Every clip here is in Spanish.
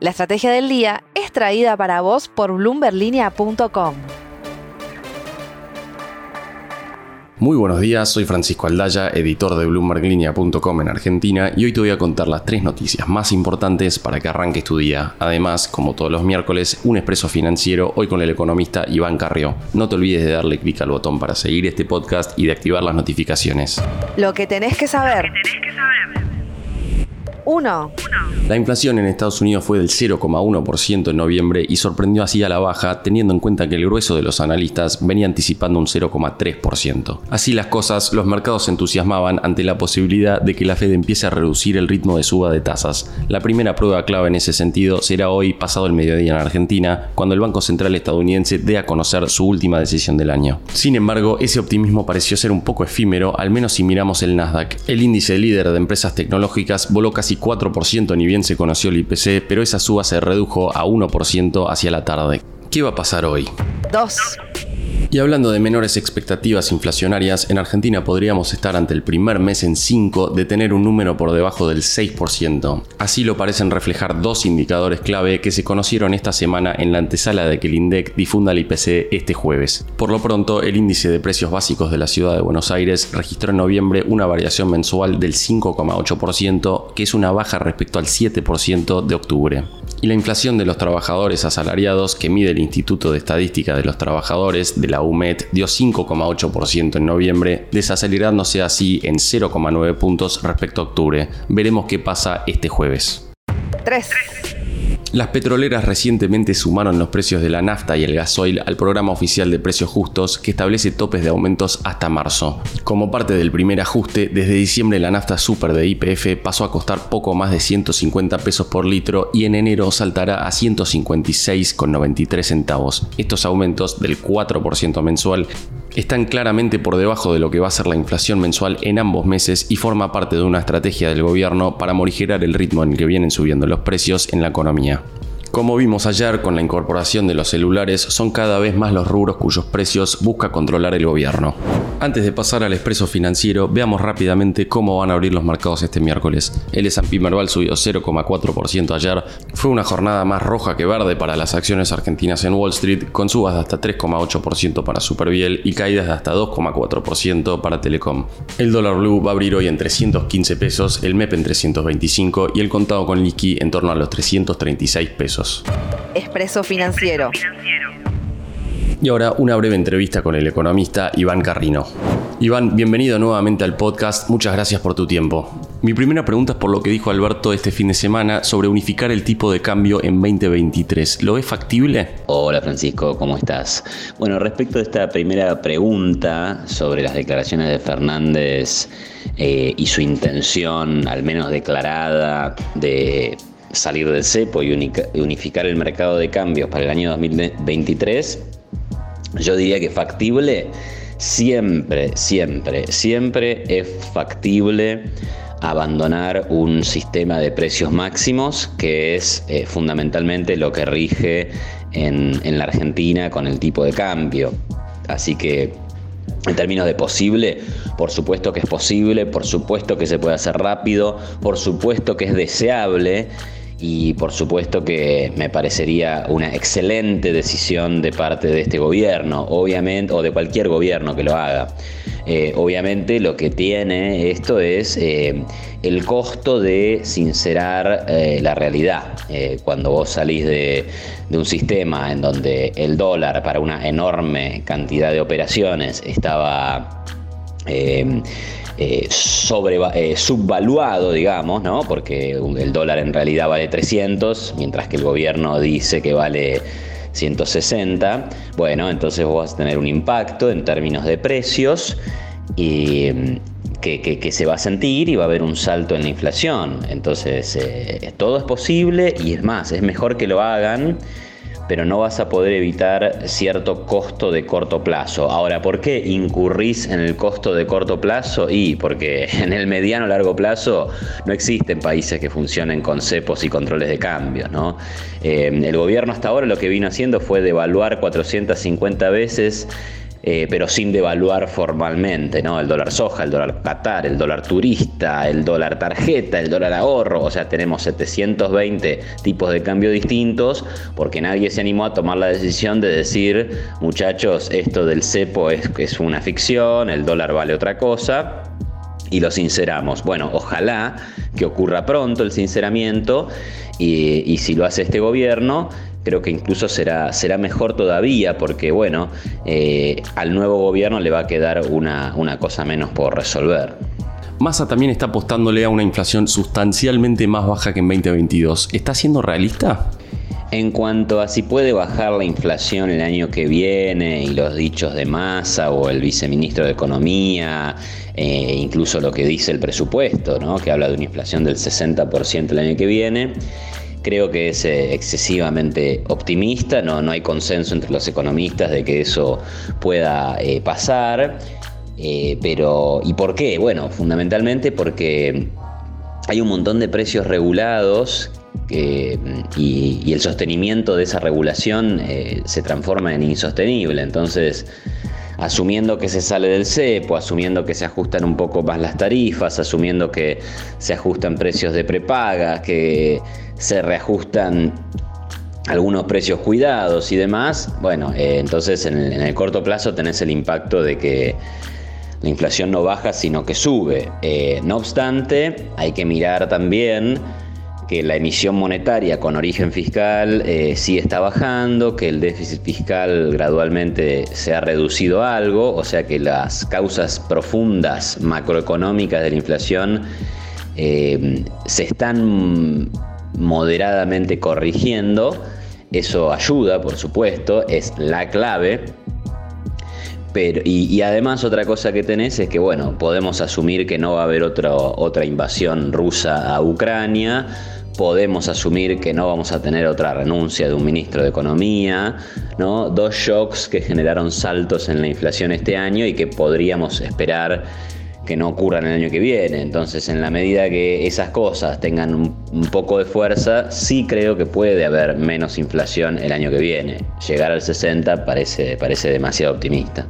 La estrategia del día es traída para vos por bloomberlinia.com. Muy buenos días, soy Francisco Aldaya, editor de bloomberglinea.com en Argentina y hoy te voy a contar las tres noticias más importantes para que arranques tu día. Además, como todos los miércoles, un expreso financiero hoy con el economista Iván Carrió. No te olvides de darle clic al botón para seguir este podcast y de activar las notificaciones. Lo que tenés que saber. 1. La inflación en Estados Unidos fue del 0,1% en noviembre y sorprendió así a la baja, teniendo en cuenta que el grueso de los analistas venía anticipando un 0,3%. Así las cosas, los mercados se entusiasmaban ante la posibilidad de que la Fed empiece a reducir el ritmo de suba de tasas. La primera prueba clave en ese sentido será hoy, pasado el mediodía en Argentina, cuando el Banco Central estadounidense dé a conocer su última decisión del año. Sin embargo, ese optimismo pareció ser un poco efímero, al menos si miramos el Nasdaq. El índice líder de empresas tecnológicas voló casi 4%, ni bien se conoció el IPC, pero esa suba se redujo a 1% hacia la tarde. ¿Qué va a pasar hoy? 2. Y hablando de menores expectativas inflacionarias, en Argentina podríamos estar ante el primer mes en 5 de tener un número por debajo del 6%. Así lo parecen reflejar dos indicadores clave que se conocieron esta semana en la antesala de que el INDEC difunda el IPC este jueves. Por lo pronto, el índice de precios básicos de la ciudad de Buenos Aires registró en noviembre una variación mensual del 5,8%, que es una baja respecto al 7% de octubre y la inflación de los trabajadores asalariados que mide el Instituto de Estadística de los Trabajadores de la UMED dio 5,8% en noviembre, desacelerándose así en 0,9 puntos respecto a octubre. Veremos qué pasa este jueves. 3. Las petroleras recientemente sumaron los precios de la nafta y el gasoil al programa oficial de precios justos que establece topes de aumentos hasta marzo. Como parte del primer ajuste, desde diciembre la nafta super de IPF pasó a costar poco más de 150 pesos por litro y en enero saltará a 156,93 centavos. Estos aumentos del 4% mensual están claramente por debajo de lo que va a ser la inflación mensual en ambos meses y forma parte de una estrategia del gobierno para morigerar el ritmo en el que vienen subiendo los precios en la economía. Como vimos ayer con la incorporación de los celulares, son cada vez más los rubros cuyos precios busca controlar el gobierno. Antes de pasar al expreso financiero, veamos rápidamente cómo van a abrir los mercados este miércoles. El S&P Merval subió 0,4% ayer. Fue una jornada más roja que verde para las acciones argentinas en Wall Street, con subas de hasta 3,8% para Superviel y caídas de hasta 2,4% para Telecom. El dólar blue va a abrir hoy en 315 pesos, el MEP en 325 y el contado con liqui en torno a los 336 pesos. Expreso Financiero. Y ahora una breve entrevista con el economista Iván Carrino. Iván, bienvenido nuevamente al podcast, muchas gracias por tu tiempo. Mi primera pregunta es por lo que dijo Alberto este fin de semana sobre unificar el tipo de cambio en 2023. ¿Lo es factible? Hola Francisco, ¿cómo estás? Bueno, respecto a esta primera pregunta sobre las declaraciones de Fernández eh, y su intención, al menos declarada, de salir del cepo y unificar el mercado de cambios para el año 2023, yo diría que factible, siempre, siempre, siempre es factible abandonar un sistema de precios máximos que es eh, fundamentalmente lo que rige en, en la Argentina con el tipo de cambio. Así que en términos de posible, por supuesto que es posible, por supuesto que se puede hacer rápido, por supuesto que es deseable y por supuesto que me parecería una excelente decisión de parte de este gobierno, obviamente, o de cualquier gobierno que lo haga. Eh, obviamente lo que tiene esto es eh, el costo de sincerar eh, la realidad. cuando vos salís de, un sistema en donde el dólar para una enorme cantidad de operaciones estaba sobre, eh, subvaluado, digamos, ¿no? porque el dólar en realidad vale 300, mientras que el gobierno dice que vale 160. Bueno, entonces vos vas a tener un impacto en términos de precios y, mm, que, se va a sentir y va a haber un salto en la inflación. Entonces, eh, todo es posible y es más, es mejor que lo hagan pero no vas a poder evitar cierto costo de corto plazo. Ahora, ¿por qué incurrís en el costo de corto plazo? Y porque en el mediano largo plazo no existen países que funcionen con cepos y controles de cambio. ¿no? Eh, el gobierno hasta ahora lo que vino haciendo fue devaluar 450 veces eh, pero sin devaluar formalmente, ¿no? El dólar soja, el dólar Qatar, el dólar turista, el dólar tarjeta, el dólar ahorro, o sea, tenemos 720 tipos de cambio distintos, porque nadie se animó a tomar la decisión de decir, muchachos, esto del cepo es, es una ficción, el dólar vale otra cosa y lo sinceramos. Bueno, ojalá que ocurra pronto el sinceramiento y, si lo hace este gobierno, creo que incluso será, será mejor todavía porque, bueno, eh, al nuevo gobierno le va a quedar una, una cosa menos por resolver. Massa también está apostándole a una inflación sustancialmente más baja que en 2022. ¿Está siendo realista? En cuanto a si puede bajar la inflación el año que viene y los dichos de Massa o el viceministro de Economía, eh, incluso lo que dice el presupuesto, ¿no? que habla de una inflación del 60% el año que viene, creo que es eh, excesivamente optimista, no, no hay consenso entre los economistas de que eso pueda eh, pasar. pero, ¿y por qué? Bueno, fundamentalmente porque hay un montón de precios regulados y, el sostenimiento de esa regulación eh, se transforma en insostenible. Entonces, asumiendo que se sale del cepo, asumiendo que se ajustan un poco más las tarifas, asumiendo que se ajustan precios de prepaga, que se reajustan algunos precios cuidados y demás, bueno, eh, entonces en el, corto plazo tenés el impacto de que la inflación no baja, sino que sube. Eh, no obstante, hay que mirar también que la emisión monetaria con origen fiscal eh, sí está bajando, que el déficit fiscal gradualmente se ha reducido algo, o sea que las causas profundas macroeconómicas de la inflación se están moderadamente corrigiendo. Eso ayuda, por supuesto, es la clave. Pero, y, además otra cosa que tenés es que, bueno, podemos asumir que no va a haber otra invasión rusa a Ucrania, podemos asumir que no vamos a tener otra renuncia de un ministro de Economía, ¿no? Dos shocks que generaron saltos en la inflación este año y que podríamos esperar que no ocurran el año que viene. Entonces, en la medida que esas cosas tengan un, poco de fuerza, sí creo que puede haber menos inflación el año que viene. Llegar al 60 parece, parece demasiado optimista.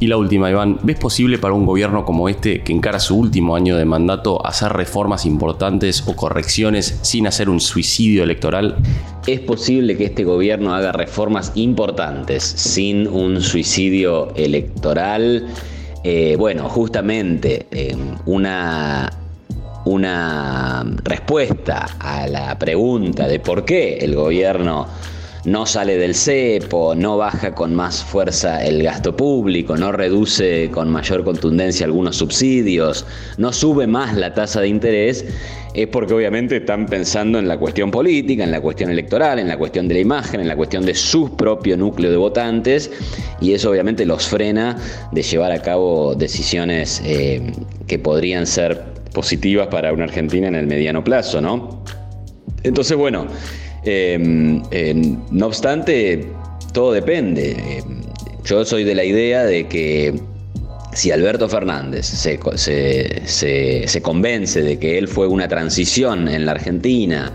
Y la última, Iván, ¿ves posible para un gobierno como este, que encara su último año de mandato, hacer reformas importantes o correcciones sin hacer un suicidio electoral? Es posible que este gobierno haga reformas importantes sin un suicidio electoral. Eh, bueno, justamente eh, una una respuesta a la pregunta de por qué el gobierno no sale del cepo, no baja con más fuerza el gasto público, no reduce con mayor contundencia algunos subsidios, no sube más la tasa de interés, es porque obviamente están pensando en la cuestión política, en la cuestión electoral, en la cuestión de la imagen, en la cuestión de su propio núcleo de votantes, y eso obviamente los frena de llevar a cabo decisiones eh, que podrían ser positivas para una Argentina en el mediano plazo, ¿no? Entonces, bueno, no obstante, todo depende. Em, yo soy de la idea de que si Alberto Fernández se, convence de que él fue una transición en la Argentina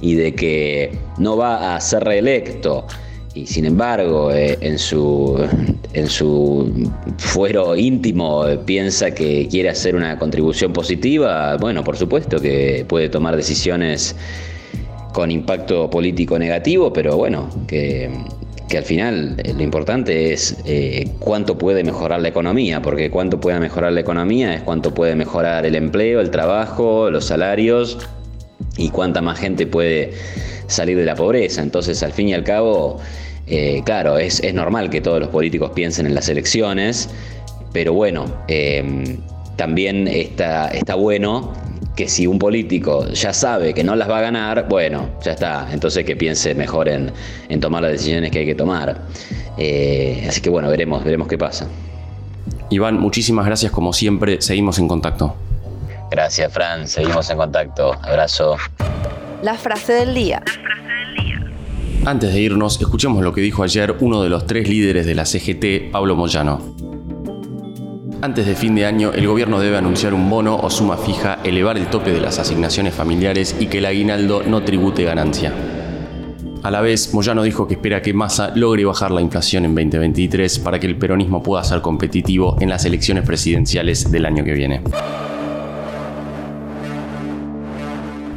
y de que no va a ser reelecto, y sin embargo eh, en, su, en su fuero íntimo piensa que quiere hacer una contribución positiva, bueno, por supuesto que puede tomar decisiones con impacto político negativo, pero bueno, que, al final eh, lo importante es eh, cuánto puede mejorar la economía, porque cuánto puede mejorar la economía es cuánto puede mejorar el empleo, el trabajo, los salarios y cuánta más gente puede salir de la pobreza. Entonces, al fin y al cabo, eh, claro, es, normal que todos los políticos piensen en las elecciones, pero bueno, también está, está bueno que si un político ya sabe que no las va a ganar, bueno, ya está, entonces que piense mejor en, tomar las decisiones que hay que tomar. Eh, así que bueno, veremos, veremos qué pasa. Iván, muchísimas gracias como siempre, seguimos en contacto. Gracias, Fran, seguimos en contacto. Abrazo. La frase del día. Antes de irnos, escuchemos lo que dijo ayer uno de los tres líderes de la CGT, Pablo Moyano. Antes de fin de año, el gobierno debe anunciar un bono o suma fija, elevar el tope de las asignaciones familiares y que el aguinaldo no tribute ganancia. A la vez, Moyano dijo que espera que Massa logre bajar la inflación en 2023 para que el peronismo pueda ser competitivo en las elecciones presidenciales del año que viene.